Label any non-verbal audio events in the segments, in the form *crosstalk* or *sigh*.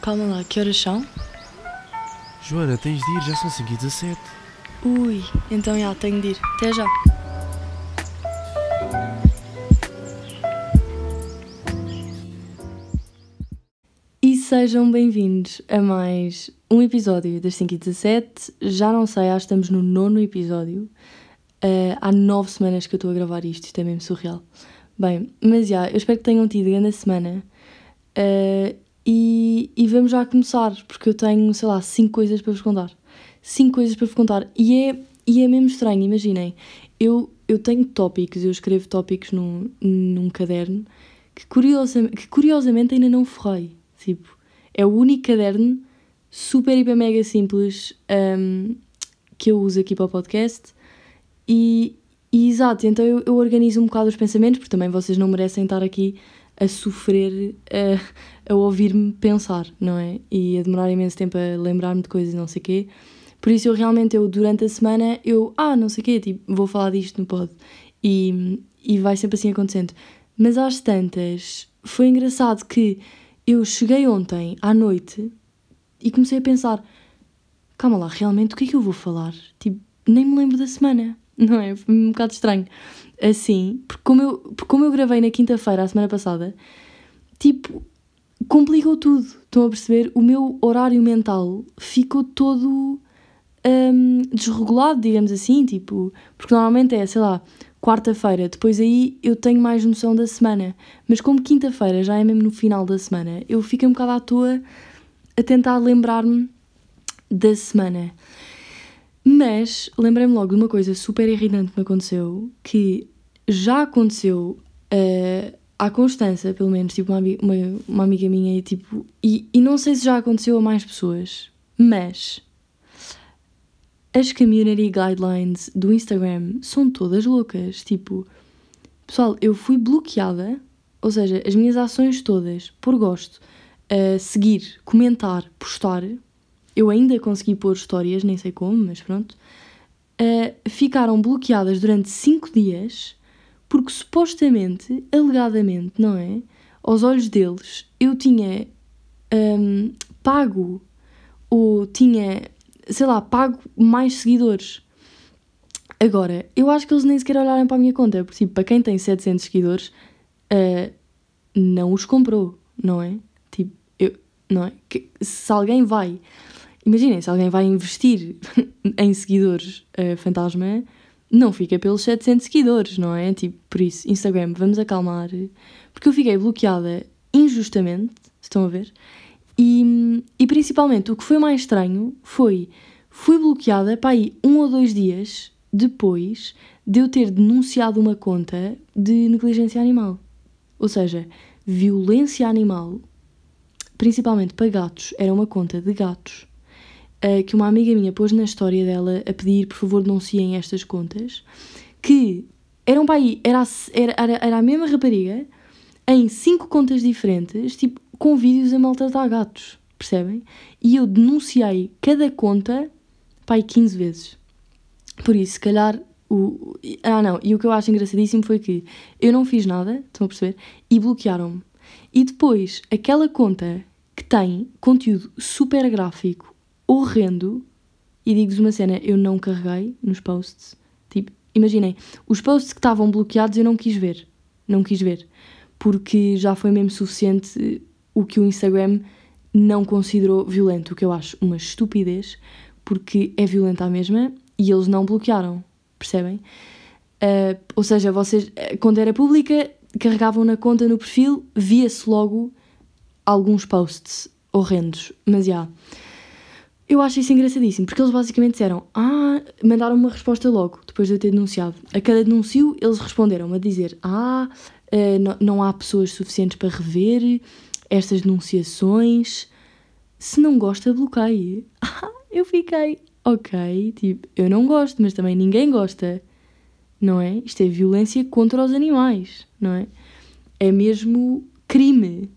Calma lá, que horas são? Joana, tens de ir, já são 5 e 17. Ui, então já, tenho de ir. Até já. E sejam bem-vindos a mais um episódio das 5 e 17. Já não sei, acho que estamos no nono episódio. Uh, há nove semanas que eu estou a gravar isto, isto é mesmo surreal. Bem, mas já, eu espero que tenham tido grande semana. Uh, e, e vamos já começar, porque eu tenho, sei lá, cinco coisas para vos contar. Cinco coisas para vos contar. E é, e é mesmo estranho, imaginem. Eu, eu tenho tópicos, eu escrevo tópicos num, num caderno que, curiosamente, que curiosamente ainda não forrei. Tipo, é o único caderno super, hiper, mega simples um, que eu uso aqui para o podcast. E, e exato, então eu, eu organizo um bocado os pensamentos, porque também vocês não merecem estar aqui a sofrer, a, a ouvir-me pensar, não é? E a demorar imenso tempo a lembrar-me de coisas, não sei o quê. Por isso eu realmente, eu durante a semana, eu, ah, não sei o quê, tipo, vou falar disto no pod. E, e vai sempre assim acontecendo. Mas às tantas, foi engraçado que eu cheguei ontem à noite e comecei a pensar, calma lá, realmente o que é que eu vou falar? Tipo, nem me lembro da semana, não é? Foi um bocado estranho assim, porque como eu, porque como eu gravei na quinta-feira, a semana passada, tipo, complicou tudo. Estão a perceber? O meu horário mental ficou todo um, desregulado, digamos assim, tipo, porque normalmente é, sei lá, quarta-feira, depois aí eu tenho mais noção da semana, mas como quinta-feira já é mesmo no final da semana, eu fico um bocado à toa a tentar lembrar-me da semana. Mas lembrei-me logo de uma coisa super irritante que me aconteceu, que já aconteceu uh, à Constança, pelo menos, tipo, uma, uma, uma amiga minha, e, tipo, e, e não sei se já aconteceu a mais pessoas, mas as community guidelines do Instagram são todas loucas. Tipo, pessoal, eu fui bloqueada, ou seja, as minhas ações todas, por gosto, uh, seguir, comentar, postar, eu ainda consegui pôr histórias, nem sei como, mas pronto, uh, ficaram bloqueadas durante 5 dias porque supostamente, alegadamente, não é? Aos olhos deles, eu tinha um, pago ou tinha, sei lá, pago mais seguidores. Agora, eu acho que eles nem sequer olharam para a minha conta, porque tipo, para quem tem 700 seguidores, uh, não os comprou, não é? Tipo, eu, não é? Que, se alguém vai Imaginem, se alguém vai investir *laughs* em seguidores uh, fantasma, não fica pelos 700 seguidores, não é? Tipo, por isso, Instagram, vamos acalmar. Porque eu fiquei bloqueada injustamente, estão a ver? E, e principalmente, o que foi mais estranho foi, fui bloqueada, para aí, um ou dois dias depois de eu ter denunciado uma conta de negligência animal. Ou seja, violência animal, principalmente para gatos, era uma conta de gatos uh, que uma amiga minha pôs na história dela a pedir, por favor, denunciem estas contas, que eram para aí, era, era, era a mesma rapariga em cinco contas diferentes, tipo, com vídeos a maltratar gatos, percebem? E eu denunciei cada conta, aí 15 vezes. Por isso, se calhar, o... Ah, não, e o que eu acho engraçadíssimo foi que eu não fiz nada, estão a perceber? E bloquearam-me. E depois, aquela conta que tem conteúdo super gráfico, horrendo. E digo-vos uma cena, eu não carreguei nos posts. Tipo, imaginem, os posts que estavam bloqueados eu não quis ver. Não quis ver. Porque já foi mesmo suficiente o que o Instagram não considerou violento, o que eu acho uma estupidez, porque é violenta a mesma e eles não bloquearam, percebem? Uh, ou seja, vocês, quando era pública, carregavam na conta no perfil, via-se logo alguns posts horrendos, mas já. Yeah, eu acho isso engraçadíssimo, porque eles basicamente disseram: Ah, mandaram uma resposta logo, depois de eu ter denunciado. A cada denúncio, eles responderam a dizer: Ah, uh, não há pessoas suficientes para rever estas denunciações. Se não gosta, bloqueie. *laughs* Ah, eu fiquei, ok, tipo, eu não gosto, mas também ninguém gosta, não é? Isto é violência contra os animais, não é? É mesmo crime.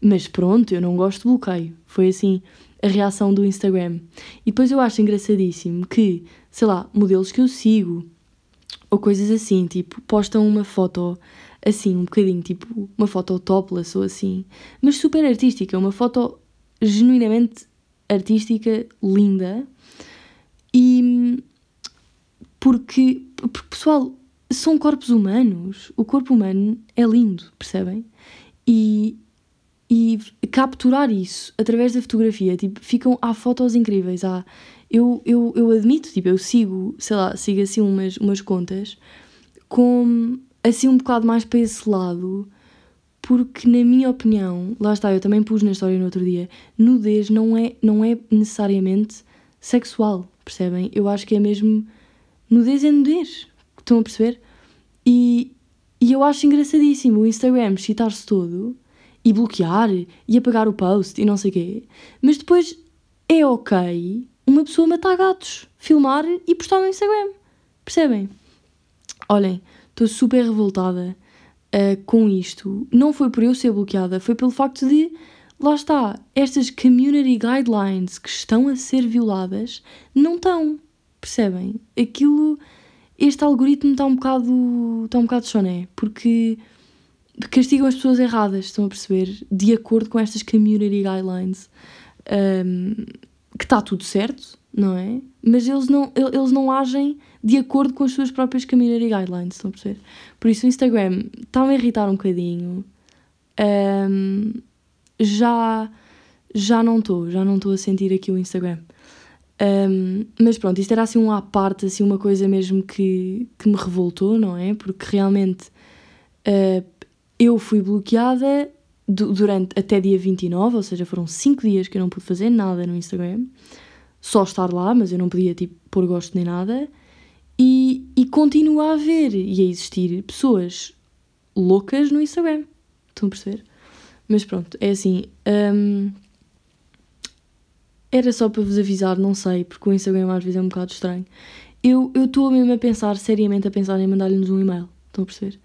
Mas pronto, eu não gosto de bloqueio. Foi assim a reação do Instagram. E depois eu acho engraçadíssimo que, sei lá, modelos que eu sigo ou coisas assim, tipo, postam uma foto assim, um bocadinho, tipo, uma foto topless ou assim, mas super artística, uma foto genuinamente artística, linda. E porque, porque, pessoal, são corpos humanos. O corpo humano é lindo, percebem? E, e capturar isso através da fotografia, tipo, ficam, há fotos incríveis, há, eu, eu, eu admito, tipo, eu sigo, sei lá, sigo assim umas, umas contas com, assim um bocado mais para esse lado, porque na minha opinião, lá está, eu também pus na história no outro dia, nudez não é, não é necessariamente sexual, percebem? Eu acho que é mesmo, nudez é nudez, estão a perceber? E, e eu acho engraçadíssimo o Instagram citar-se todo e bloquear e apagar o post e não sei o quê, mas depois é ok uma pessoa matar gatos, filmar e postar no Instagram. Percebem? Olhem, estou super revoltada uh, com isto. Não foi por eu ser bloqueada, foi pelo facto de, lá está, estas community guidelines que estão a ser violadas não estão. Percebem? Aquilo. Este algoritmo está um bocado. está um bocado choné, porque castigam as pessoas erradas, estão a perceber? De acordo com estas community guidelines. Um, que está tudo certo, não é? Mas eles não, eles não agem de acordo com as suas próprias community guidelines, estão a perceber? Por isso o Instagram está-me a irritar um bocadinho. Um, já, já não estou, já não estou a sentir aqui o Instagram. Um, mas pronto, isto era assim um à parte, assim uma coisa mesmo que, que me revoltou, não é? Porque realmente uh, eu fui bloqueada durante até dia 29, ou seja, foram 5 dias que eu não pude fazer nada no Instagram, só estar lá, mas eu não podia tipo pôr gosto nem nada, e, e continua a haver e a existir pessoas loucas no Instagram. Estão a perceber? Mas pronto, é assim. Um, era só para vos avisar, não sei, porque o Instagram às vezes é um bocado estranho. Eu estou mesmo a pensar, seriamente a pensar em mandar-lhes um e-mail. Estão a perceber?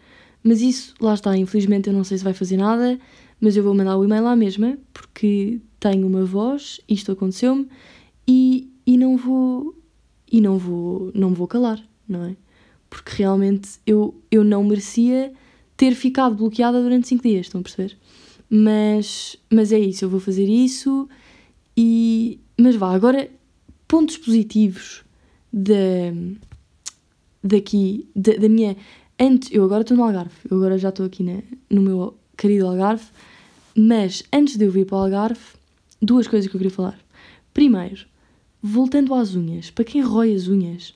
Mas isso, lá está, infelizmente eu não sei se vai fazer nada mas eu vou mandar o e-mail à mesma, porque tenho uma voz, isto aconteceu-me, e, e não vou e não vou não vou calar, não é? Porque realmente eu, eu não merecia ter ficado bloqueada durante 5 dias, estão a perceber? Mas, mas é isso, eu vou fazer isso e. Mas vá, agora pontos positivos da, daqui, da, da minha. Antes, eu agora estou no Algarve, eu agora já estou aqui na, no meu querido Algarve mas antes de eu vir para o Algarve, duas coisas que eu queria falar. Primeiro, voltando às unhas, para quem rói as unhas,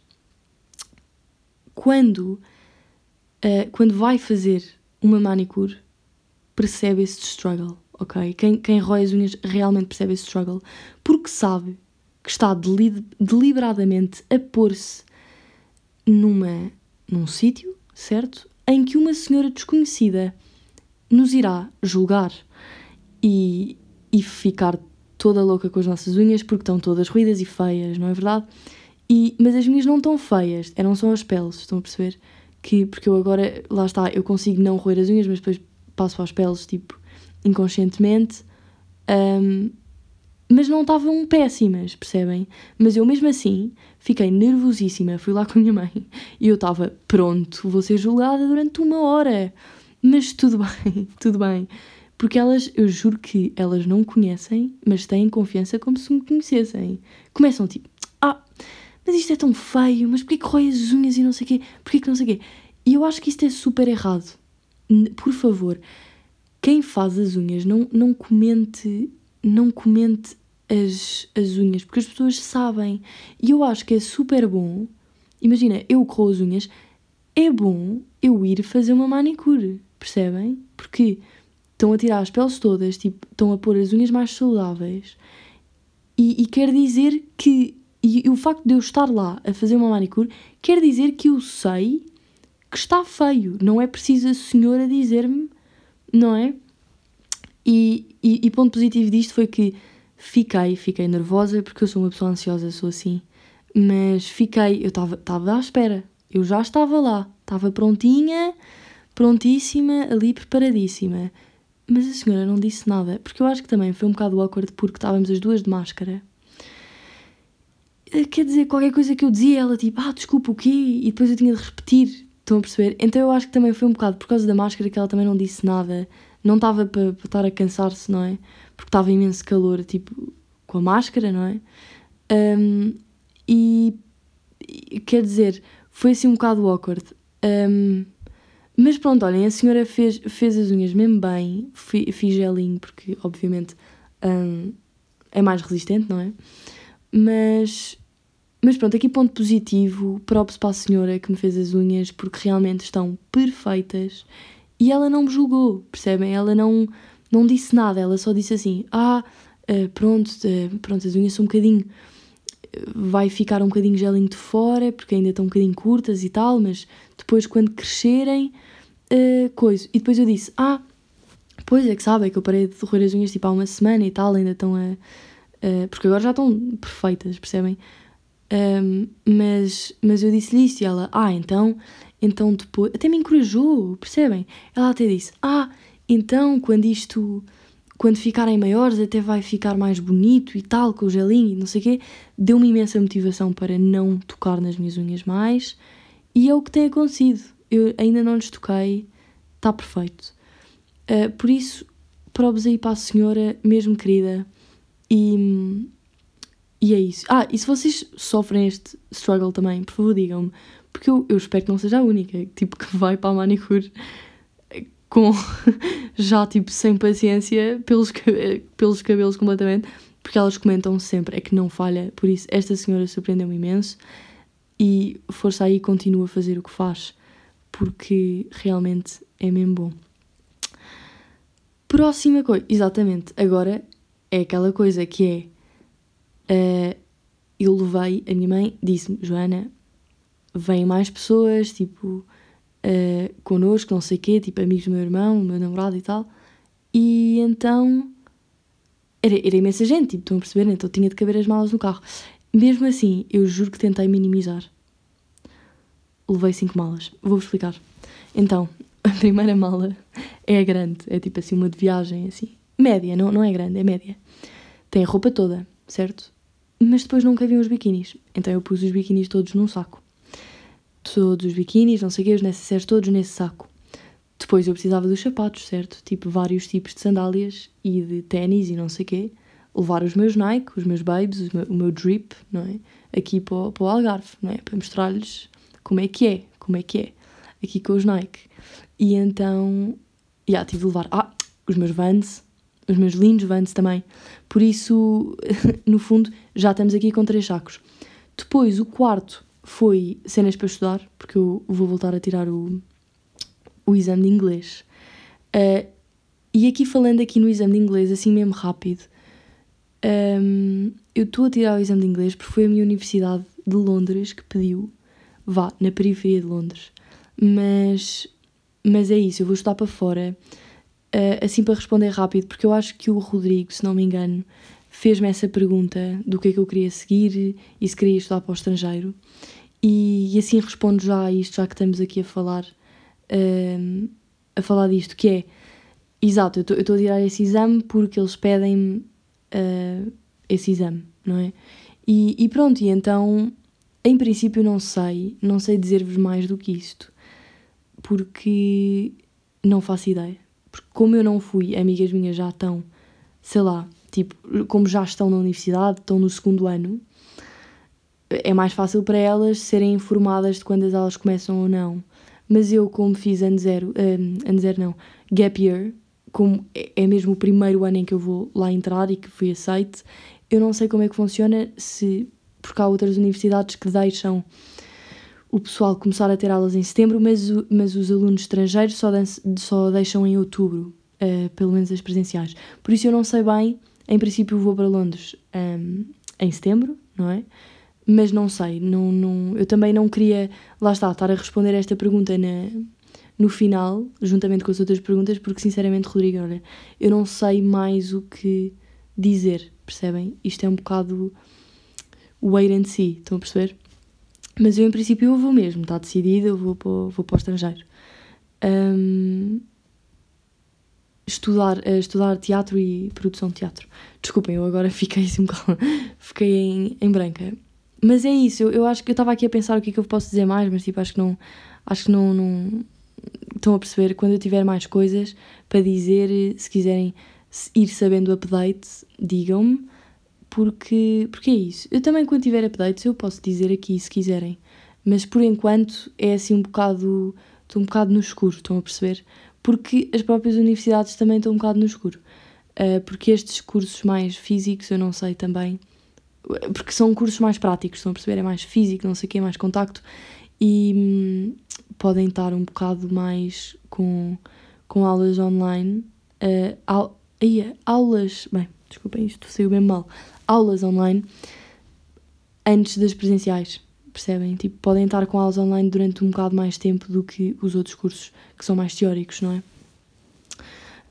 quando, uh, quando vai fazer uma manicure, percebe esse struggle, ok? Quem, quem rói as unhas realmente percebe esse struggle, porque sabe que está deliberadamente a pôr-se numa, num sítio, certo? Em que uma senhora desconhecida nos irá julgar e, e ficar toda louca com as nossas unhas porque estão todas ruídas e feias, não é verdade? E, mas as minhas não estão feias, eram só as peles, estão a perceber? Que, porque eu agora, lá está, eu consigo não roer as unhas, mas depois passo as peles, tipo, inconscientemente. Um, mas não estavam péssimas, percebem? Mas eu mesmo assim fiquei nervosíssima, fui lá *laughs* com a minha mãe e eu estava pronto, vou ser julgada durante uma hora. Mas tudo *laughs* bem, tudo bem. Porque elas, eu juro que elas não conhecem, mas têm confiança como se me conhecessem. Começam tipo, ah, mas isto é tão feio, mas porquê que rói as unhas e não sei o quê? Porquê que não sei o quê? E eu acho que isto é super errado. Por favor, quem faz as unhas, não, não comente, não comente as, as unhas, porque as pessoas sabem. E eu acho que é super bom. Imagina, eu com as unhas, é bom eu ir fazer uma manicure, percebem? Porque estão a tirar as peles todas, tipo, estão a pôr as unhas mais saudáveis. E, e quer dizer que. E, e o facto de eu estar lá a fazer uma manicure quer dizer que eu sei que está feio. Não é preciso a senhora dizer-me, não é? E, e, e, ponto positivo disto foi que fiquei, fiquei nervosa, porque eu sou uma pessoa ansiosa, sou assim. Mas fiquei, eu estava à espera. Eu já estava lá, estava prontinha, prontíssima, ali preparadíssima. Mas a senhora não disse nada, porque eu acho que também foi um bocado awkward porque estávamos as duas de máscara. Eh, quer dizer, qualquer coisa que eu dizia, ela tipo, ah, desculpa, o quê? E depois eu tinha de repetir. Estão a perceber? Então eu acho que também foi um bocado por causa da máscara que ela também não disse nada. Não estava para, para estar a cansar-se, não é? Porque estava imenso calor, tipo, com a máscara, não é? Um, e, e, quer dizer, foi assim um bocado awkward. Um, mas pronto, olhem, a senhora fez, fez as unhas mesmo bem, fiz gelinho, porque obviamente um, é mais resistente, não é? Mas, mas pronto, aqui ponto positivo, props para a senhora que me fez as unhas, porque realmente estão perfeitas e ela não me julgou, percebem? Ela não, não disse nada, ela só disse assim: Ah, uh, pronto, uh, pronto, as unhas são um bocadinho. Vai ficar um bocadinho gelinho de fora, porque ainda estão um bocadinho curtas e tal, mas depois quando crescerem, uh, coisa. E depois eu disse: Ah, pois é que sabe, é que eu parei de roer as unhas tipo há uma semana e tal, ainda estão a. porque agora já estão perfeitas, percebem? Um, mas, mas eu disse-lhe isso e ela, ah, então, então depois, até me encorajou, percebem? Ela até disse, ah, então quando isto, quando ficarem maiores até vai ficar mais bonito e tal, com o gelinho e não sei o quê, deu-me imensa motivação para não tocar nas minhas unhas mais e é o que tem acontecido. Eu ainda não lhes toquei, está perfeito. Uh, por isso, probes aí para a senhora, mesmo querida, e e é isso. Ah, e se vocês sofrem este struggle também, por favor digam-me, porque eu, eu espero que não seja a única, tipo, que vai para a manicure com *laughs* já, tipo, sem paciência pelos, pelos cabelos completamente, porque elas comentam sempre, é que não falha. Por isso, esta senhora surpreendeu-me imenso e força aí, continua a fazer o que faz, porque realmente é mesmo bom. Próxima coisa, exatamente, agora é aquela coisa que é uh, eu levei, a minha mãe disse-me, Joana, vêm mais pessoas, tipo, uh, connosco, não sei o quê, tipo, amigos do meu irmão, meu namorado e tal. E então, era, era imensa gente, tipo, estão a perceber? Então tinha de caber as malas no carro. Mesmo assim, eu juro que tentei minimizar. Levei cinco malas. Vou-vos explicar. Então, *laughs* a primeira mala é grande, é tipo assim uma de viagem, assim. Média, não, não é grande, é média. Tem a roupa toda, certo? Mas depois não cabiam os biquínis. Então eu pus os biquínis todos num saco. Todos os biquínis, não sei o quê, os necessários todos nesse saco. Depois eu precisava dos sapatos, certo? Tipo, vários tipos de sandálias e de ténis e não sei o quê. Levar os meus Nike, os meus Babes, o meu, o meu drip, não é? Aqui para o, para o Algarve, não é? Para mostrar-lhes como é que é, como é que é. Aqui com os Nike. E então, já, yeah, tive de levar, ah, os meus Vans, os meus lindos Vans também. Por isso, *laughs* no fundo, já estamos aqui com três sacos. Depois, o quarto foi cenas para estudar, porque eu vou voltar a tirar o, o exame de inglês. Uh, e aqui, falando aqui no exame de inglês, assim mesmo rápido, um, eu estou a tirar o exame de inglês porque foi a minha universidade de Londres que pediu, vá, na periferia de Londres. Mas, mas é isso, eu vou estudar para fora Uh, assim para responder rápido, porque eu acho que o Rodrigo, se não me engano, fez-me essa pergunta do que é que eu queria seguir e se queria estudar para o estrangeiro. E, e assim respondo já a isto, já que estamos aqui a falar, uh, a falar disto, que é, exato, eu estou a tirar esse exame porque eles pedem-me uh, esse exame, não é? E, e pronto, e então, em princípio não sei, não sei dizer-vos mais do que isto, porque não faço ideia porque como eu não fui, amigas minhas já estão, sei lá, tipo, como já estão na universidade, estão no segundo ano, é mais fácil para elas serem informadas de quando as aulas começam ou não. Mas eu, como fiz ano zero, um, ano zero não, gap year, como é, é mesmo o primeiro ano em que eu vou lá entrar e que fui aceite, eu não sei como é que funciona, se porque há outras universidades que deixam o pessoal começar a ter aulas em setembro, mas, mas os alunos estrangeiros só, só deixam em outubro, uh, pelo menos as presenciais. Por isso eu não sei bem, em princípio vou para Londres um, em setembro, não é? Mas não sei, não, não, eu também não queria, lá está, estar a responder esta pergunta na, no final, juntamente com as outras perguntas, porque sinceramente, Rodrigo, olha, eu não sei mais o que dizer, percebem? Isto é um bocado wait and see, estão a perceber? Mas eu, em princípio, eu vou mesmo, está decidido, eu vou para, vou para o estrangeiro. Um, estudar, uh, estudar teatro e produção de teatro. Desculpem, eu agora *laughs* fiquei assim um bocado, fiquei em, em branca. Mas é isso, eu, eu acho que eu estava aqui a pensar o que é que eu posso dizer mais, mas tipo, acho que não, acho que não, não estão a perceber, quando eu tiver mais coisas para dizer, se quiserem ir sabendo update, digam-me, porque, porque é isso. Eu também, quando tiver updates, eu posso dizer aqui se quiserem, mas por enquanto é assim um bocado. Estou um bocado no escuro, estão a perceber? Porque as próprias universidades também estão um bocado no escuro. Uh, porque estes cursos mais físicos, eu não sei também, porque são cursos mais práticos, estão a perceber? É mais físico, não sei o quê, mais contacto e hum, podem estar um bocado mais com, com aulas online. Uh, au, aí, aulas, bem, desculpem, isto saiu bem mal. Aulas online antes das presenciais, percebem? Tipo, podem estar com aulas online durante um bocado mais tempo do que os outros cursos que são mais teóricos, não é?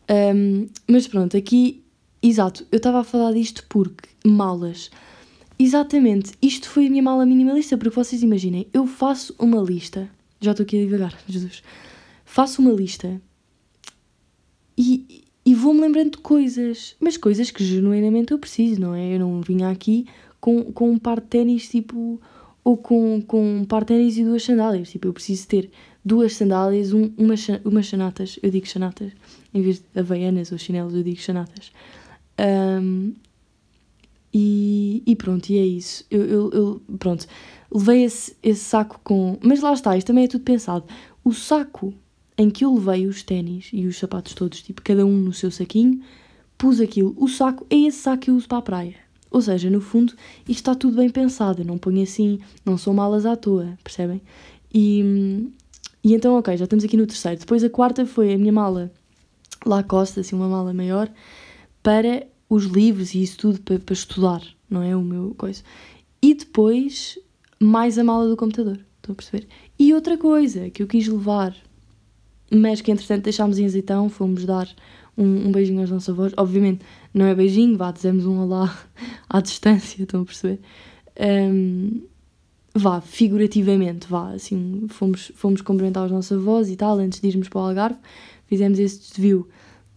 Um, mas pronto, aqui, exato, eu estava a falar disto porque malas Exatamente, isto foi a minha mala minimalista, porque vocês imaginem, eu faço uma lista, já estou aqui a divagar, *laughs* Jesus, faço uma lista e, e vou-me lembrando de coisas, mas coisas que genuinamente eu preciso, não é? Eu não vinha aqui com, com um par de ténis, tipo, ou com, com um par de ténis e duas sandálias, tipo, eu preciso ter duas sandálias, um, umas, umas chanatas, eu digo chanatas, em vez de havaianas ou chinelos, eu digo chanatas. Um, e, e pronto, e é isso. Eu, eu, eu, pronto, levei esse, esse saco com. Mas lá está, isto também é tudo pensado. O saco em que eu levei os ténis e os sapatos todos, tipo, cada um no seu saquinho, pus aquilo. O saco é esse saco que eu uso para a praia. Ou seja, no fundo, isto está tudo bem pensado. Eu não ponho assim, não são malas à toa, percebem? E, e então, ok, já estamos aqui no terceiro. Depois a quarta foi a minha mala Lacoste, assim, uma mala maior, para os livros e isso tudo para, para estudar, não é? O meu coisa. E depois, mais a mala do computador, estão a perceber? E outra coisa que eu quis levar, mas que entretanto deixámos em azeitão, fomos dar um, um beijinho aos nossos avós. Obviamente, não é beijinho, vá, dizemos um olá *laughs* à distância, estão a perceber? Um, vá, figurativamente, vá, assim, fomos, fomos cumprimentar os nossos avós e tal, antes de irmos para o Algarve, fizemos esse desvio.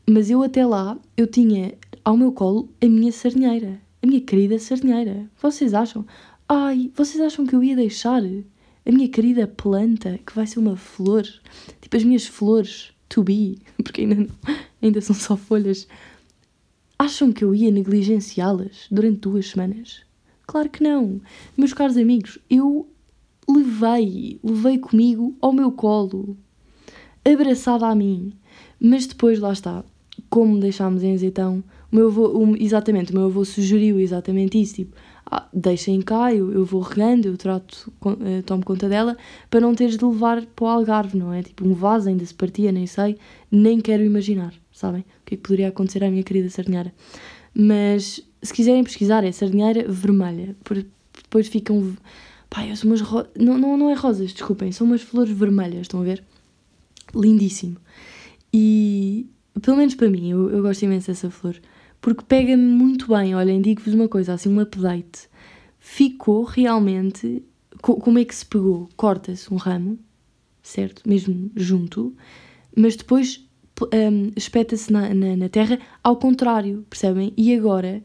Mas eu até lá, eu tinha ao meu colo a minha sardinheira, a minha querida sardinheira. Vocês acham? Ai, vocês acham que eu ia deixar a minha querida planta, que vai ser uma flor, tipo as minhas flores to be, *laughs* porque ainda, não, ainda são só folhas, acham que eu ia negligenciá-las durante duas semanas? Claro que não. Meus caros amigos, eu levei, levei comigo ao meu colo, abraçada a mim. Mas depois, lá está, como deixámos em azeitão, o meu avô, o, exatamente, o meu avô sugeriu exatamente isso, tipo, ah, deixem cá, eu, eu vou regando, eu trato, uh, tomo conta dela, para não teres de levar para o Algarve, não é? Tipo, um vaso ainda se partia, nem sei, nem quero imaginar, sabem? O que é que poderia acontecer à minha querida sardinheira. Mas, se quiserem pesquisar, é sardinheira vermelha, depois ficam... Pai, são umas ro... não, não, não é rosas, desculpem, são umas flores vermelhas, estão a ver? Lindíssimo. E, pelo menos para mim, eu, eu gosto imenso dessa flor porque pega-me muito bem. Olhem, digo-vos uma coisa, assim, um update. Ficou realmente. Como é que se pegou? Corta-se um ramo, certo? Mesmo junto, mas depois um, espeta-se na, na, na terra ao contrário, percebem? E agora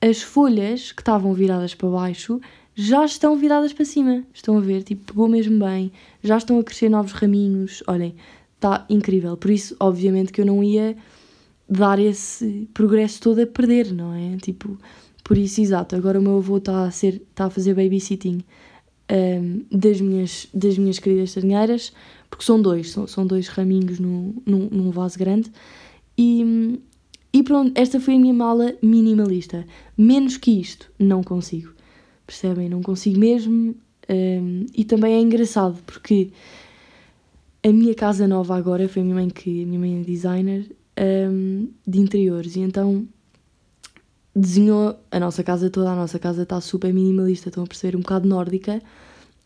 as folhas que estavam viradas para baixo já estão viradas para cima. Estão a ver? Tipo, pegou mesmo bem. Já estão a crescer novos raminhos. Olhem, está incrível. Por isso, obviamente, que eu não ia dar esse progresso todo a perder, não é? Tipo, por isso, exato, agora o meu avô está a, está a fazer babysitting um, das, minhas, das minhas queridas sardinheiras, porque são dois, são, são dois raminhos no, num, num vaso grande. E, e pronto, esta foi a minha mala minimalista. Menos que isto, não consigo. Percebem? Não consigo mesmo. Um, e também é engraçado porque a minha casa nova agora foi a minha mãe que a minha mãe é designer um, de interiores e então desenhou a nossa casa toda. A nossa casa está super minimalista, estão a perceber? Um bocado nórdica,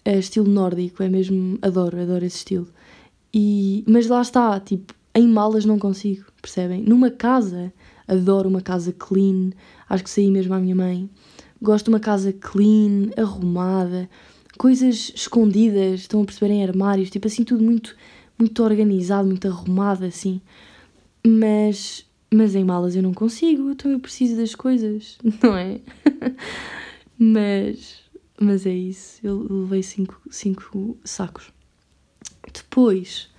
é estilo nórdico, é mesmo. Adoro, adoro esse estilo. E, mas lá está, tipo, em malas não consigo, percebem? Numa casa, adoro uma casa clean, acho que saí mesmo à minha mãe. Gosto de uma casa clean, arrumada, coisas escondidas, estão a perceber em armários, tipo assim, tudo muito, muito organizado, muito arrumado, assim. Mas, mas em malas eu não consigo, então eu preciso das coisas, *laughs* não é? mas, mas é isso, eu levei cinco, cinco sacos. Depois,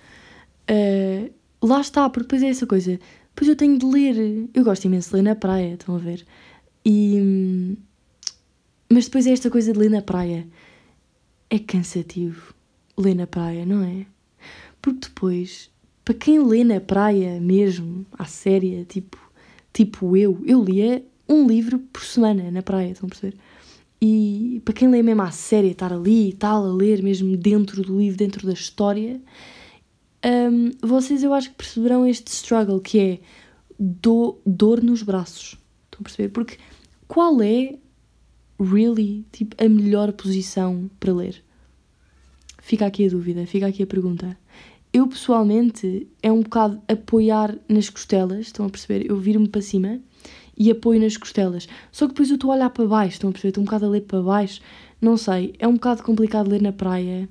uh, lá está, porque depois é essa coisa, Pois eu tenho de ler. Eu gosto imenso de ler na praia, estão a ver? E. Mas depois é esta coisa de ler na praia. É cansativo ler na praia, não é? Porque depois, para quem lê na praia mesmo, à séria, tipo, tipo eu, eu lia um livro por semana na praia, estão a perceber? E para quem lê mesmo à séria, estar ali e tal, a ler mesmo dentro do livro, dentro da história, um, vocês eu acho que perceberão este struggle que é do, dor nos braços. Estão a perceber? Porque qual é, really, tipo, a melhor posição para ler? Fica aqui a dúvida, fica aqui a pergunta. Eu pessoalmente é um bocado apoiar nas costelas, estão a perceber? Eu viro-me para cima e apoio nas costelas. Só que depois eu estou a olhar para baixo, estão a perceber? Estou um bocado a ler para baixo. Não sei, é um bocado complicado ler na praia.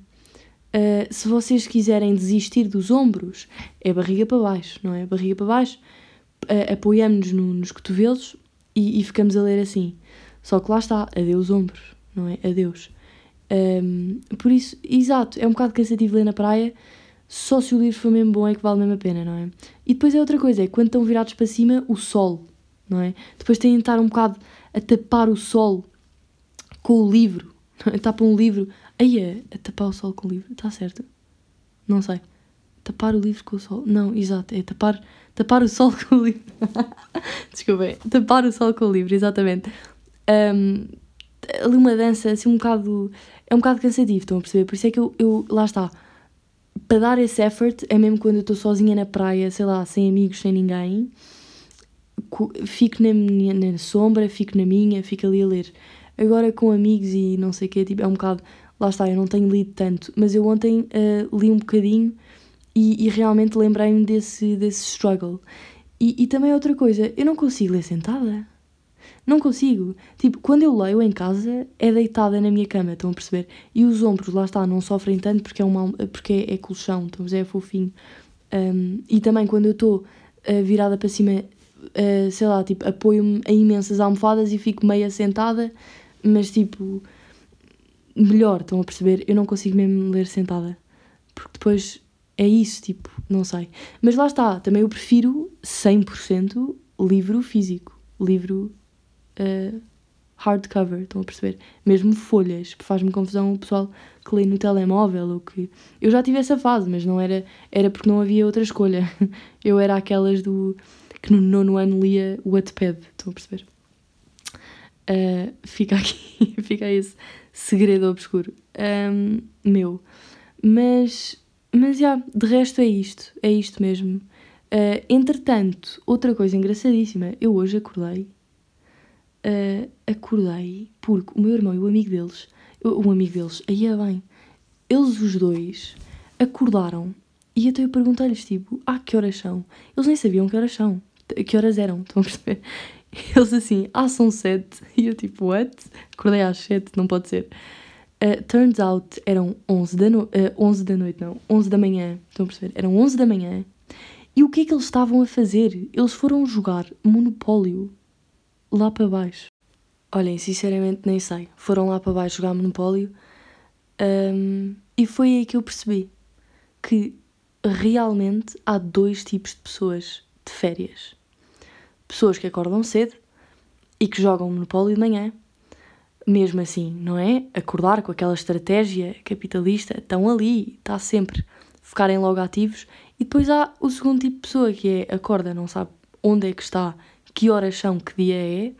Uh, se vocês quiserem desistir dos ombros, é barriga para baixo, não é? Barriga para baixo, uh, apoiamos-nos no, nos cotovelos e, e, ficamos a ler assim. Só que lá está, adeus ombros, não é? Adeus. Um, por isso, exato, é um bocado cansativo ler na praia, só se o livro for mesmo bom é que vale mesmo a pena, não é? E depois é outra coisa, é quando estão virados para cima, o sol, não é? Depois têm de estar um bocado a tapar o sol com o livro, *laughs* é? tapam um livro, aí é a tapar o sol com o livro, está certo? Não sei. Tapar o livro com o sol. Não, exato, é tapar, tapar o sol *laughs* com o livro. Desculpem, tapar o sol com o livro, exatamente. Um, ali uma dança assim um bocado. É um bocado cansativo, estão a perceber? Por isso é que eu, eu lá está. Para dar esse effort é mesmo quando eu estou sozinha na praia, sei lá, sem amigos, sem ninguém fico na, minha, na sombra, fico na minha, fico ali a ler. Agora com amigos e não sei o quê, tipo, é um bocado. Lá está, eu não tenho lido tanto, mas eu ontem uh, li um bocadinho e, e realmente lembrei-me desse, desse struggle. E, e também outra coisa, eu não consigo ler sentada. Não consigo. Tipo, quando eu leio em casa, é deitada na minha cama, estão a perceber? E os ombros, lá está, não sofrem tanto porque é, uma, porque é, colchão, a ver? É fofinho. Um, e também quando eu estou uh, virada para cima uh, sei lá, tipo, apoio-me a imensas almofadas e fico meia sentada, mas tipo, melhor, estão a perceber? Eu não consigo mesmo ler sentada, porque depois é isso, tipo, não sei. Mas lá está, também eu prefiro 100% livro físico, livro uh, hardcover, estão a perceber? Mesmo folhas, faz-me confusão o pessoal que lê no telemóvel ou que... Eu já tive essa fase, mas não era, era porque não havia outra escolha. *laughs* Eu era aquelas do que no nono ano lia o Wattpad, estão a perceber? Uh, fica aqui, *laughs* fica esse segredo obscuro um, meu. Mas, mas já, de resto é isto, é isto mesmo. Uh, entretanto, outra coisa engraçadíssima, eu hoje acordei, uh, acordei porque o meu irmão e o amigo deles, o amigo deles, aí é bem, eles os dois acordaram e até eu perguntei-lhes tipo, ah, que horas são? Eles nem sabiam que horas são que horas eram, estão a perceber? *laughs* Eles assim, ah, são sete. *laughs* E eu tipo, what? Acordei às sete, não pode ser. Uh, turns out, eram 11 da, no uh, 11 da noite, não, 11 da manhã, estão a perceber? Eram 11 da manhã. E o que é que eles estavam a fazer? Eles foram jogar Monopólio lá para baixo. Olhem, sinceramente nem sei. Foram lá para baixo jogar Monopólio um, e foi aí que eu percebi que realmente há dois tipos de pessoas de férias. Pessoas que acordam cedo e que jogam Monopólio de manhã. Mesmo assim, não é? Acordar com aquela estratégia capitalista, estão ali, está sempre. Ficarem logo ativos. E depois há o segundo tipo de pessoa que é acorda, não sabe onde é que está, que horas são, que dia é,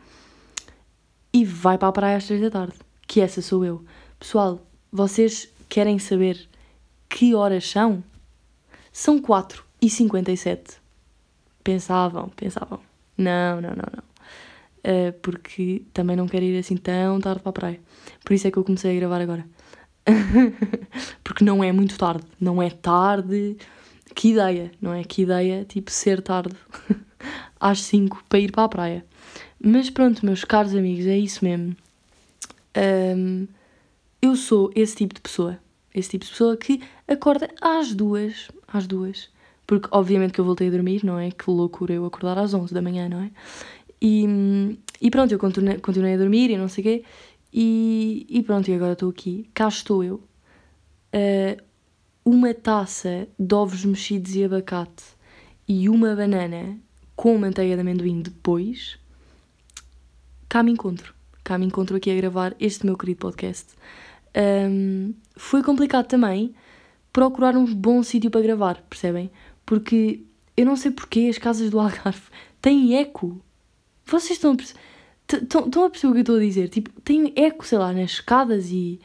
e vai para a praia às três da tarde. Que essa sou eu. Pessoal, vocês querem saber que horas são? São 4 e 57 pensavam, pensavam, não, não, não, não. Uh, porque também não quero ir assim tão tarde para a praia. Por isso é que eu comecei a gravar agora. *laughs* porque não é muito tarde, não é tarde. Que ideia, não é? Que ideia, tipo, ser tarde *laughs* às 5 para ir para a praia. Mas pronto, meus caros amigos, é isso mesmo. Um, eu sou esse tipo de pessoa. Esse tipo de pessoa que acorda às duas, às duas, porque obviamente que eu voltei a dormir, não é? Que loucura eu acordar às 11 da manhã, não é? E, e pronto, eu continuei, continuei a dormir e não sei o quê. E, e pronto, e agora estou aqui. Cá estou eu. Uh, uma taça de ovos mexidos e abacate e uma banana com manteiga de amendoim depois, cá me encontro. Cá me encontro aqui a gravar este meu querido podcast. Um, foi complicado também procurar um bom sítio para gravar, percebem? Porque eu não sei porque as casas do Algarve *laughs* têm eco. Vocês estão a estão a perceber o que eu estou a dizer? Tipo, tem eco, sei lá, nas escadas e.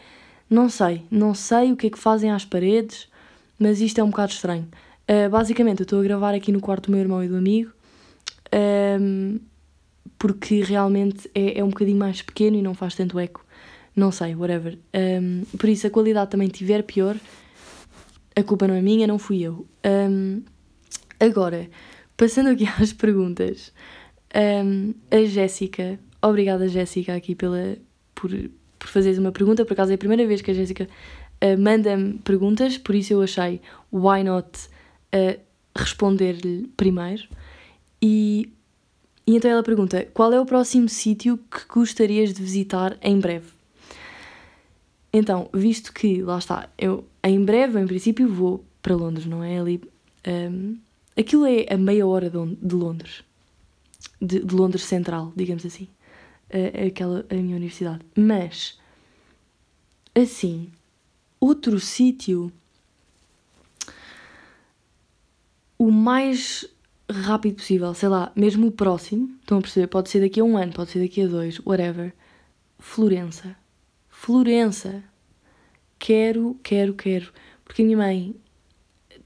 Não sei, não sei o que é que fazem às paredes, mas isto é um bocado estranho. Uh, basicamente, eu estou a gravar aqui no quarto do meu irmão e do amigo, um, porque realmente é, é um bocadinho mais pequeno e não faz tanto eco. Não sei, whatever. Um, por isso, a qualidade também tiver pior, a culpa não é minha, não fui eu. Um, agora, passando aqui *laughs* às perguntas, a Jéssica, obrigada Jéssica aqui pela, por, por fazeres uma pergunta, por acaso é a primeira vez que a Jéssica uh, manda-me perguntas, por isso eu achei why not uh, responder-lhe primeiro. E, e então ela pergunta: qual é o próximo sítio que gostarias de visitar em breve? Então, visto que, lá está, eu em breve, em princípio, vou para Londres, não é? Ali. Um, aquilo é a meia hora de, Londres. De, de, Londres Central, digamos assim. Aquela, a minha universidade. Mas, assim, outro sítio. O mais rápido possível, sei lá, mesmo o próximo, estão a perceber? Pode ser daqui a um ano, pode ser daqui a dois, whatever. Florença. Florença. Quero, quero, quero. Porque a minha mãe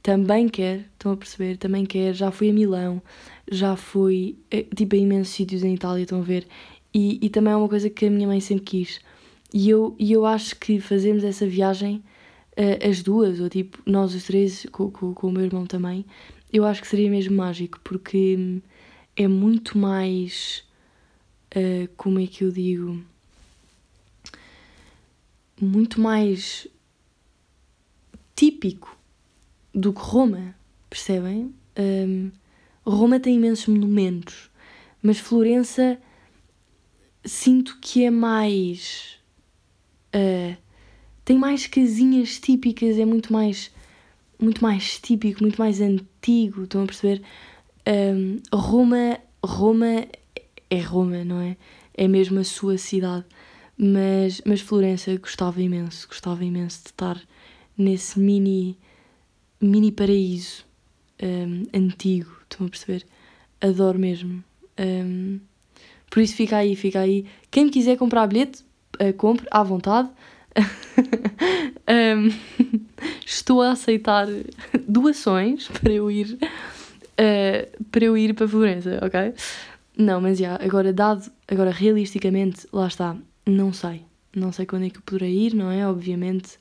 também quer, estão a perceber? Também quer. Já fui a Milão, já fui eh, tipo a imensos sítios em Itália, estão a ver? E, e também é uma coisa que a minha mãe sempre quis. E eu, e eu acho que fazemos essa viagem, uh, as duas, ou tipo, nós os três, com, com, com o meu irmão também, eu acho que seria mesmo mágico, porque hum, é muito mais. Uh, como é que eu digo? muito mais típico do que Roma, percebem? Um, Roma tem imensos monumentos, mas Florença sinto que é mais. Uh, tem mais casinhas típicas, é muito mais. Muito mais típico, muito mais antigo, estão a perceber? Um, Roma, Roma é Roma, não é? É mesmo a sua cidade. Mas, mas Florença gostava imenso, gostava imenso de estar nesse mini, mini paraíso um, antigo, estão a perceber? Adoro mesmo. Um, por isso fica aí, fica aí. Quem quiser comprar bilhete, uh, compre à vontade. *laughs* um, *laughs* estou a aceitar doações para eu ir uh, para eu ir para Florença, ok? Não, mas já, agora dado, agora realisticamente, lá está, não sei. Não sei quando é que eu poderei ir, não é? Obviamente,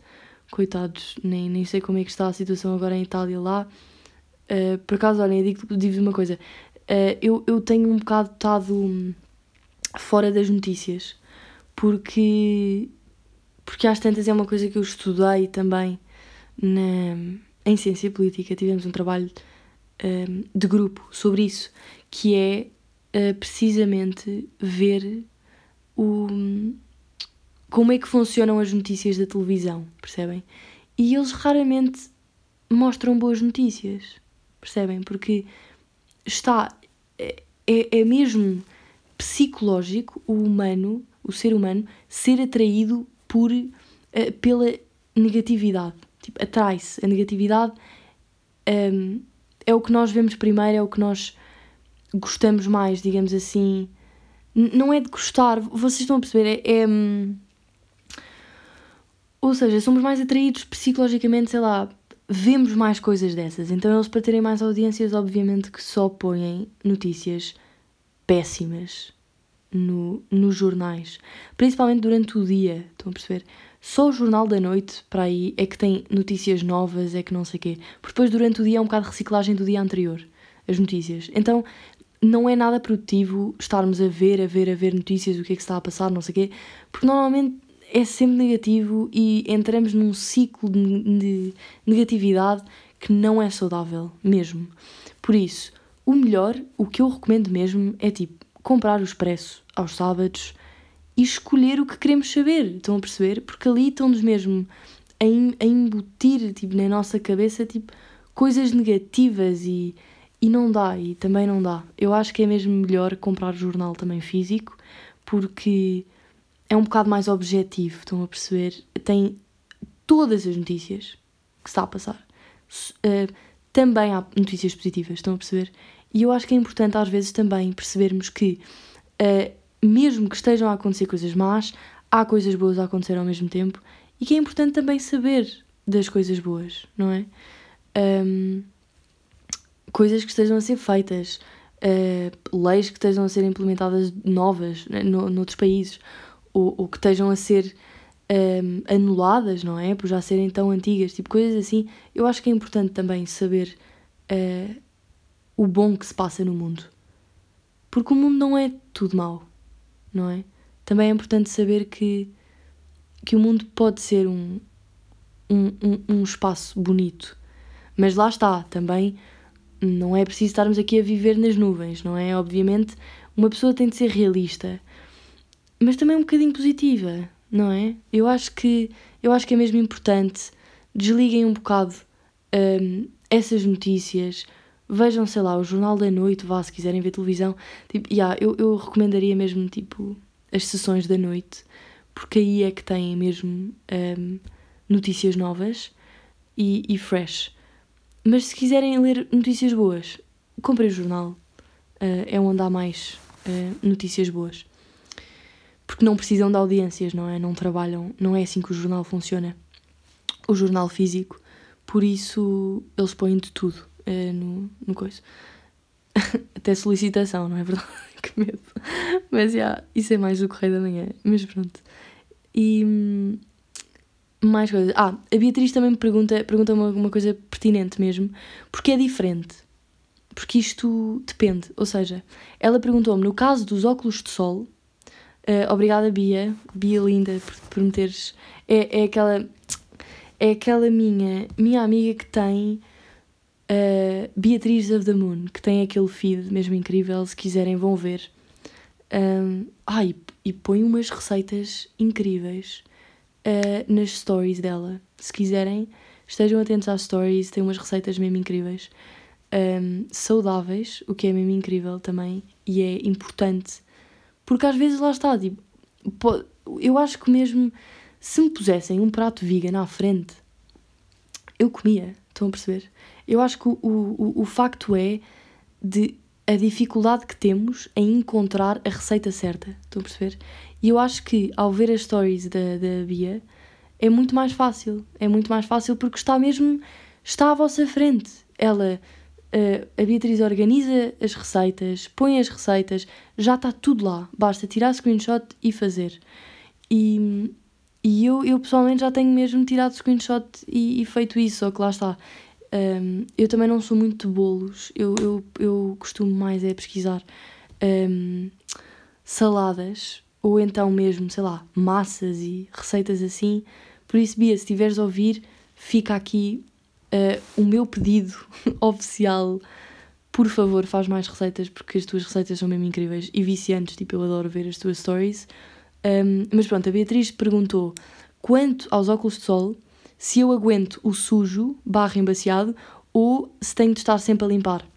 coitados, nem, nem sei como é que está a situação agora em Itália lá. Uh, por acaso, olhem, digo-vos digo uma coisa. Uh, eu, eu tenho um bocado estado hum, fora das notícias, porque, porque às tantas é uma coisa que eu estudei também na, em Ciência Política. Tivemos um trabalho um, de grupo sobre isso, que é uh, precisamente ver o, como é que funcionam as notícias da televisão, percebem? E eles raramente mostram boas notícias, percebem? Porque está. É, é, é mesmo psicológico o humano, o ser humano, ser atraído por, uh, pela negatividade. Tipo, atrai-se. A negatividade um, é o que nós vemos primeiro, é o que nós gostamos mais, digamos assim não é de gostar, vocês estão a perceber? É, é, hum, Ou seja, somos mais atraídos psicologicamente, sei lá, vemos mais coisas dessas. Então eles, para terem mais audiências, obviamente que só põem notícias péssimas no, nos jornais. Principalmente durante o dia, estão a perceber? Só o jornal da noite, para aí, é que tem notícias novas, é que não sei o quê. Porque depois, durante o dia, é um bocado de reciclagem do dia anterior, as notícias. Então, não é nada produtivo estarmos a ver, a ver, a ver notícias, o que é que está a passar, não sei o quê, porque normalmente é sempre negativo e entramos num ciclo de, de negatividade que não é saudável mesmo. Por isso, o melhor, o que eu recomendo mesmo é tipo comprar o expresso aos sábados e escolher o que queremos saber. Estão a perceber? Porque ali estão-nos mesmo a, embutir tipo, na nossa cabeça tipo, coisas negativas e e não dá, e também não dá. Eu acho que é mesmo melhor comprar jornal também físico, porque é um bocado mais objetivo, estão a perceber? Tem todas as notícias que está a passar. Uh, também há notícias positivas, estão a perceber? E eu acho que é importante às vezes também percebermos que, uh, mesmo que estejam a acontecer coisas más, há coisas boas a acontecer ao mesmo tempo e que é importante também saber das coisas boas, não é? Um, coisas que estejam a ser feitas, uh, leis que estejam a ser implementadas novas né, no, noutros países, ou, ou que estejam a ser um, anuladas, não é? Por já serem tão antigas, tipo coisas assim. Eu acho que é importante também saber uh, o bom que se passa no mundo. Porque o mundo não é tudo mau, não é? Também é importante saber que, que o mundo pode ser um, um, um, um espaço bonito. Mas lá está, também não é preciso estarmos aqui a viver nas nuvens, não é? Obviamente, uma pessoa tem de ser realista, mas também um bocadinho positiva, não é? Eu acho que, eu acho que é mesmo importante. Desliguem um bocado um, essas notícias. Vejam, sei lá, o Jornal da Noite, vá, se quiserem ver televisão. Tipo, yeah, eu, eu recomendaria mesmo, tipo, as sessões da noite, porque aí é que têm mesmo um, notícias novas e, e fresh. Mas se quiserem ler notícias boas, comprem o jornal. Uh, é onde há mais uh, notícias boas. Porque não precisam de audiências, não é? Não trabalham. Não é assim que o jornal funciona. O jornal físico. Por isso, eles põem de tudo uh, no, no coisa. *laughs* Até solicitação, não é verdade? *laughs* que medo. Mas já, yeah, isso é mais do Correio da Manhã. Mas pronto. E. Hum, mais coisas. Ah, a Beatriz também me pergunta, pergunta uma, uma coisa pertinente mesmo. Porque é diferente. Porque isto depende. Ou seja, ela perguntou-me, no caso dos óculos de sol, uh, obrigada Bia, Bia linda, por, por me teres. É, é aquela. É aquela minha, minha amiga que tem Beatriz of the Moon, que tem aquele feed mesmo incrível. Se quiserem, vão ver. Um, ah, e, e põe umas receitas incríveis uh, nas stories dela. Se quiserem, estejam atentos às stories, tem umas receitas mesmo incríveis. Um, saudáveis, o que é mesmo incrível também e é importante, porque às vezes lá está, tipo, eu acho que mesmo se me pusessem um prato vegan à frente, eu comia, estão a perceber? Eu acho que o, o, o facto é de a dificuldade que temos em encontrar a receita certa, estão a perceber? E eu acho que ao ver as stories da, da Bia é muito mais fácil. É muito mais fácil porque está mesmo. está à vossa frente. Ela. Uh, a Beatriz organiza as receitas, põe as receitas, já está tudo lá. Basta tirar screenshot e fazer. E, e eu, eu pessoalmente já tenho mesmo tirado screenshot e, e feito isso, só que lá está. Um, eu também não sou muito de bolos, eu, eu, eu costumo mais é pesquisar um, saladas ou então mesmo, sei lá, massas e receitas assim. Por isso, Bia, se estiveres a ouvir, fica aqui uh, o meu pedido *laughs* oficial. Por favor, faz mais receitas porque as tuas receitas são mesmo incríveis e viciantes. Tipo, eu adoro ver as tuas stories. Um, mas pronto, a Beatriz perguntou quanto aos óculos de sol, se eu aguento o sujo barra embaciado ou se tenho de estar sempre a limpar.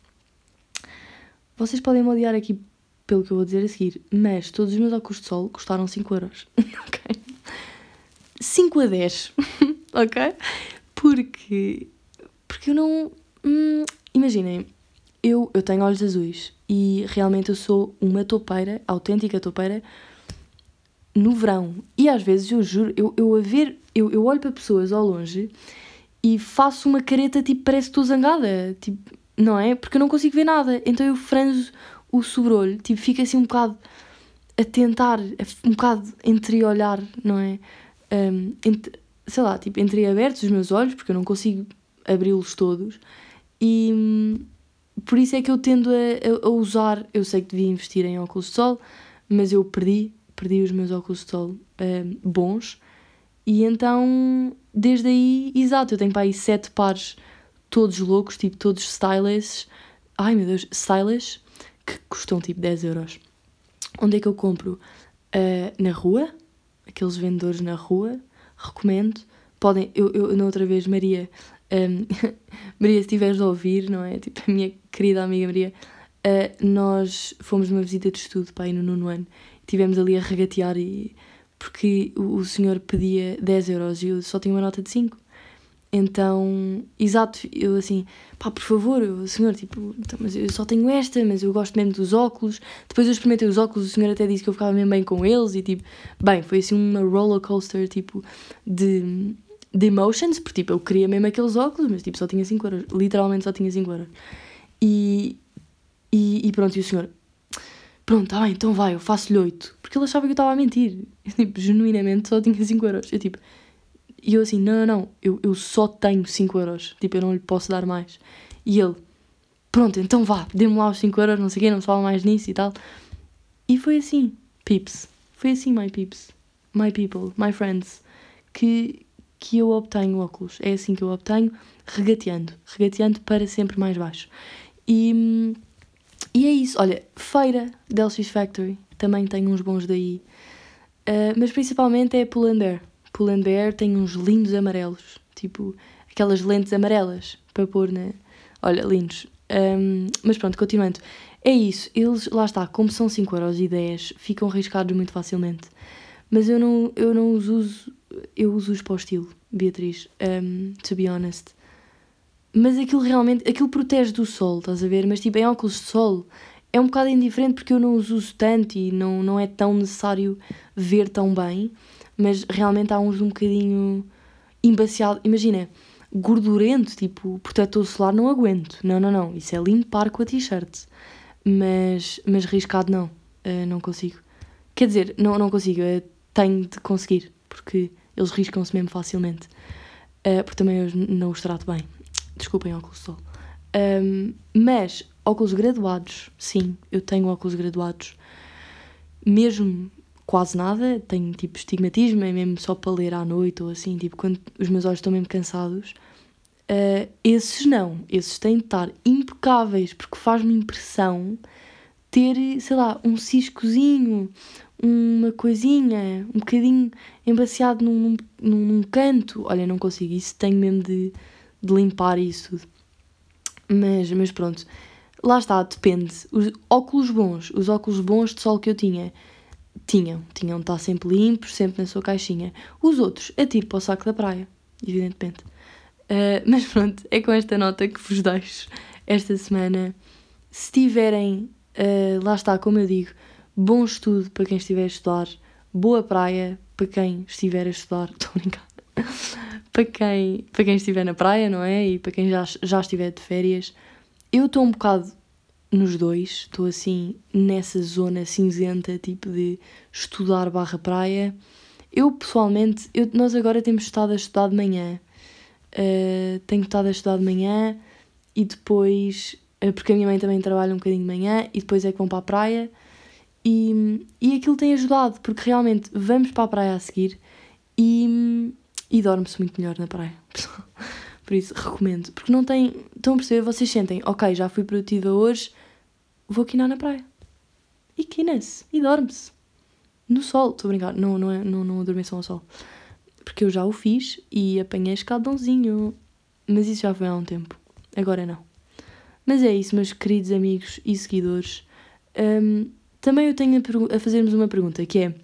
Vocês podem me odiar aqui pelo que eu vou dizer a seguir, mas todos os meus óculos de sol custaram 5 euros, *laughs* ok? 5 a 10, *laughs* ok? Porque, porque eu não... Hum, imaginem, eu, eu tenho olhos azuis e realmente eu sou uma topeira, autêntica topeira, no verão. E às vezes, eu juro, eu, eu a ver, eu, eu olho para pessoas ao longe e faço uma careta tipo, parece que estou zangada, tipo, não é? Porque eu não consigo ver nada. Então eu franzo o sobrolho, tipo, fica assim um bocado a tentar, um bocado entreolhar, não é? Um, entre, sei lá, tipo, entreabertos os meus olhos, porque eu não consigo abri-los todos, e hum, por isso é que eu tendo a, a, usar. Eu sei que devia investir em óculos de sol, mas eu perdi, perdi os meus óculos de sol um, bons, e então, desde aí, exato, eu tenho para aí sete pares, todos loucos, tipo, todos stylish. Ai meu Deus, stylish que custam tipo 10 euros. Onde é que eu compro? Uh, na rua, aqueles vendedores na rua, recomendo. Podem, eu, eu na outra vez, Maria, Um, *laughs* Maria, se estiveres a ouvir, não é? Tipo, a minha querida amiga Maria, uh, nós fomos numa visita de estudo para ir no nono ano. Estivemos ali a regatear e, porque o, o senhor pedia 10 euros e eu só tinha uma nota de 5. Então, exato, eu assim, pá, por favor, o senhor, tipo, então, mas eu só tenho esta, mas eu gosto mesmo dos óculos. Depois eu experimentei os óculos, o senhor até disse que eu ficava mesmo bem com eles e tipo, bem, foi assim uma roller coaster, tipo, de, de emotions, porque tipo, eu queria mesmo aqueles óculos, mas tipo, só tinha 5 euros, literalmente só tinha 5 euros. E, e, e pronto, e o senhor, pronto, bem, então vai, eu faço-lhe 8, porque ele achava que eu estava a mentir. Eu, *laughs* tipo, genuinamente só tinha 5 euros. Eu tipo, e eu assim, não, não, não, eu, eu só tenho 5 euros, tipo, eu não lhe posso dar mais. E ele, pronto, então vá, dê-me lá os 5 euros, não sei o quê, não se fala mais nisso e tal. E foi assim, peeps, foi assim, my peeps, my people, my friends, que, que eu obtenho óculos. É assim que eu obtenho, regateando, regateando para sempre mais baixo. E, e é isso, olha, feira LX Factory, também tenho uns bons daí. Uh, mas principalmente é Pull&Bear. Pull&Bear tem uns lindos amarelos, tipo aquelas lentes amarelas para pôr na. Olha, lindos. Um, mas pronto, continuando. É isso, eles, lá está, como são 5 euros e 10, ficam riscados muito facilmente. Mas eu não, eu não os uso, eu uso-os para o estilo, Beatriz, um, to be honest. Mas aquilo realmente, aquilo protege do sol, estás a ver? Mas tipo, em óculos de sol é um bocado indiferente porque eu não os uso tanto e não, não é tão necessário ver tão bem mas realmente há uns um bocadinho embaciado. Imagina, gordurento, tipo protetor solar, não aguento. Não, não, não. Isso é limpar com a t-shirt. Mas, mas riscado, não. Uh, não consigo. Quer dizer, não, não consigo. Uh, tenho de conseguir, porque eles riscam-se mesmo facilmente. Uh, porque também eu não os trato bem. Desculpem, óculos de sol. Um, mas óculos graduados, sim, eu tenho óculos graduados. Mesmo quase nada, tenho tipo estigmatismo, é mesmo só para ler à noite ou assim, tipo quando os meus olhos estão mesmo cansados. Uh, esses não, esses têm de estar impecáveis, porque faz-me impressão ter, sei lá, um ciscozinho, uma coisinha, um bocadinho embaciado num, num, num canto. Olha, não consigo, isso tenho mesmo de, de limpar isso Mas, mas pronto, lá está, depende. Os óculos bons, os óculos bons de sol que eu tinha, tinham, tinham de estar sempre limpos, sempre na sua caixinha. Os outros, atiro para o saco da praia, evidentemente. Uh, mas pronto, é com esta nota que vos deixo esta semana. Se tiverem, uh, lá está, como eu digo, bom estudo para quem estiver a estudar, boa praia para quem estiver a estudar, *laughs* estou a brincar, para quem, para quem estiver na praia, não é? E para quem já, já estiver de férias. Eu estou um bocado nos dois, estou assim nessa zona cinzenta, tipo de estudar barra praia. Eu pessoalmente, eu, nós agora temos estado a estudar de manhã. Uh, tenho estado a estudar de manhã e depois, uh, porque a minha mãe também trabalha um bocadinho de manhã e depois é que vão para a praia. E, e aquilo tem ajudado, porque realmente vamos para a praia a seguir e, e dorme-se muito melhor na praia. *laughs* Por isso, recomendo. Porque não tem. Estão a perceber? Vocês sentem, ok, já fui produtiva hoje, vou quinar na praia. E quina-se. E dorme-se. No sol. Estou a brincar. Não, não, é, não, não adormeçam ao sol. Porque eu já o fiz e apanhei escaldãozinho. Mas isso já foi há um tempo. Agora não. Mas é isso, meus queridos amigos e seguidores. Um, também eu tenho a, a fazer-vos uma pergunta que é: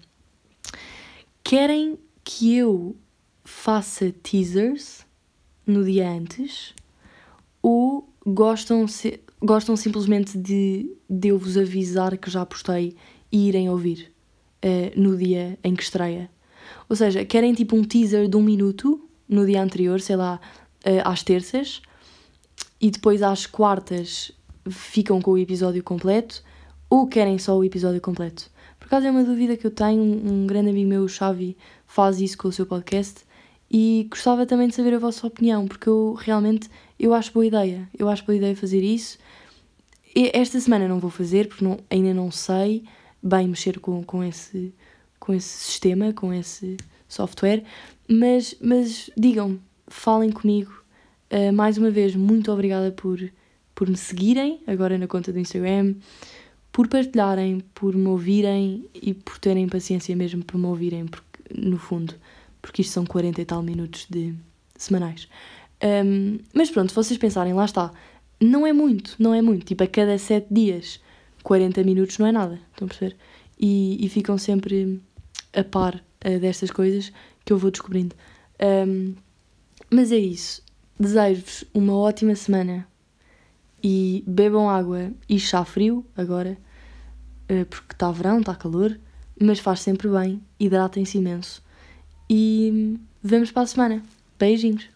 querem que eu faça teasers no dia antes ou gostam, se, gostam simplesmente de, de eu vos avisar que já postei e irem ouvir uh, no dia em que estreia? Ou seja, querem tipo um teaser de um minuto no dia anterior, sei lá, uh, às terças, e depois às quartas ficam com o episódio completo, ou querem só o episódio completo? Por acaso é uma dúvida que eu tenho, um grande amigo meu, o Xavi, faz isso com o seu podcast e gostava também de saber a vossa opinião, porque eu realmente eu acho boa ideia. Eu acho boa ideia fazer isso. E esta semana não vou fazer, porque não, ainda não sei bem mexer com, com, esse, com esse sistema, com esse software. Mas, mas digam-me, falem comigo. Uh, mais uma vez, muito obrigada por, por me seguirem agora na conta do Instagram, por partilharem, por me ouvirem e por terem paciência mesmo por me ouvirem, porque no fundo porque isto são 40 e tal minutos de semanais. Um, mas pronto, se vocês pensarem, lá está, não é muito, não é muito. Tipo, a cada 7 dias, 40 minutos não é nada, estão a perceber? E, e ficam sempre a par uh, destas coisas que eu vou descobrindo. Um, mas é isso. Desejo-vos uma ótima semana e bebam água e chá frio agora, uh, porque está verão, está calor, mas faz sempre bem, hidratem-se imenso. E vemos para a semana. Beijinhos!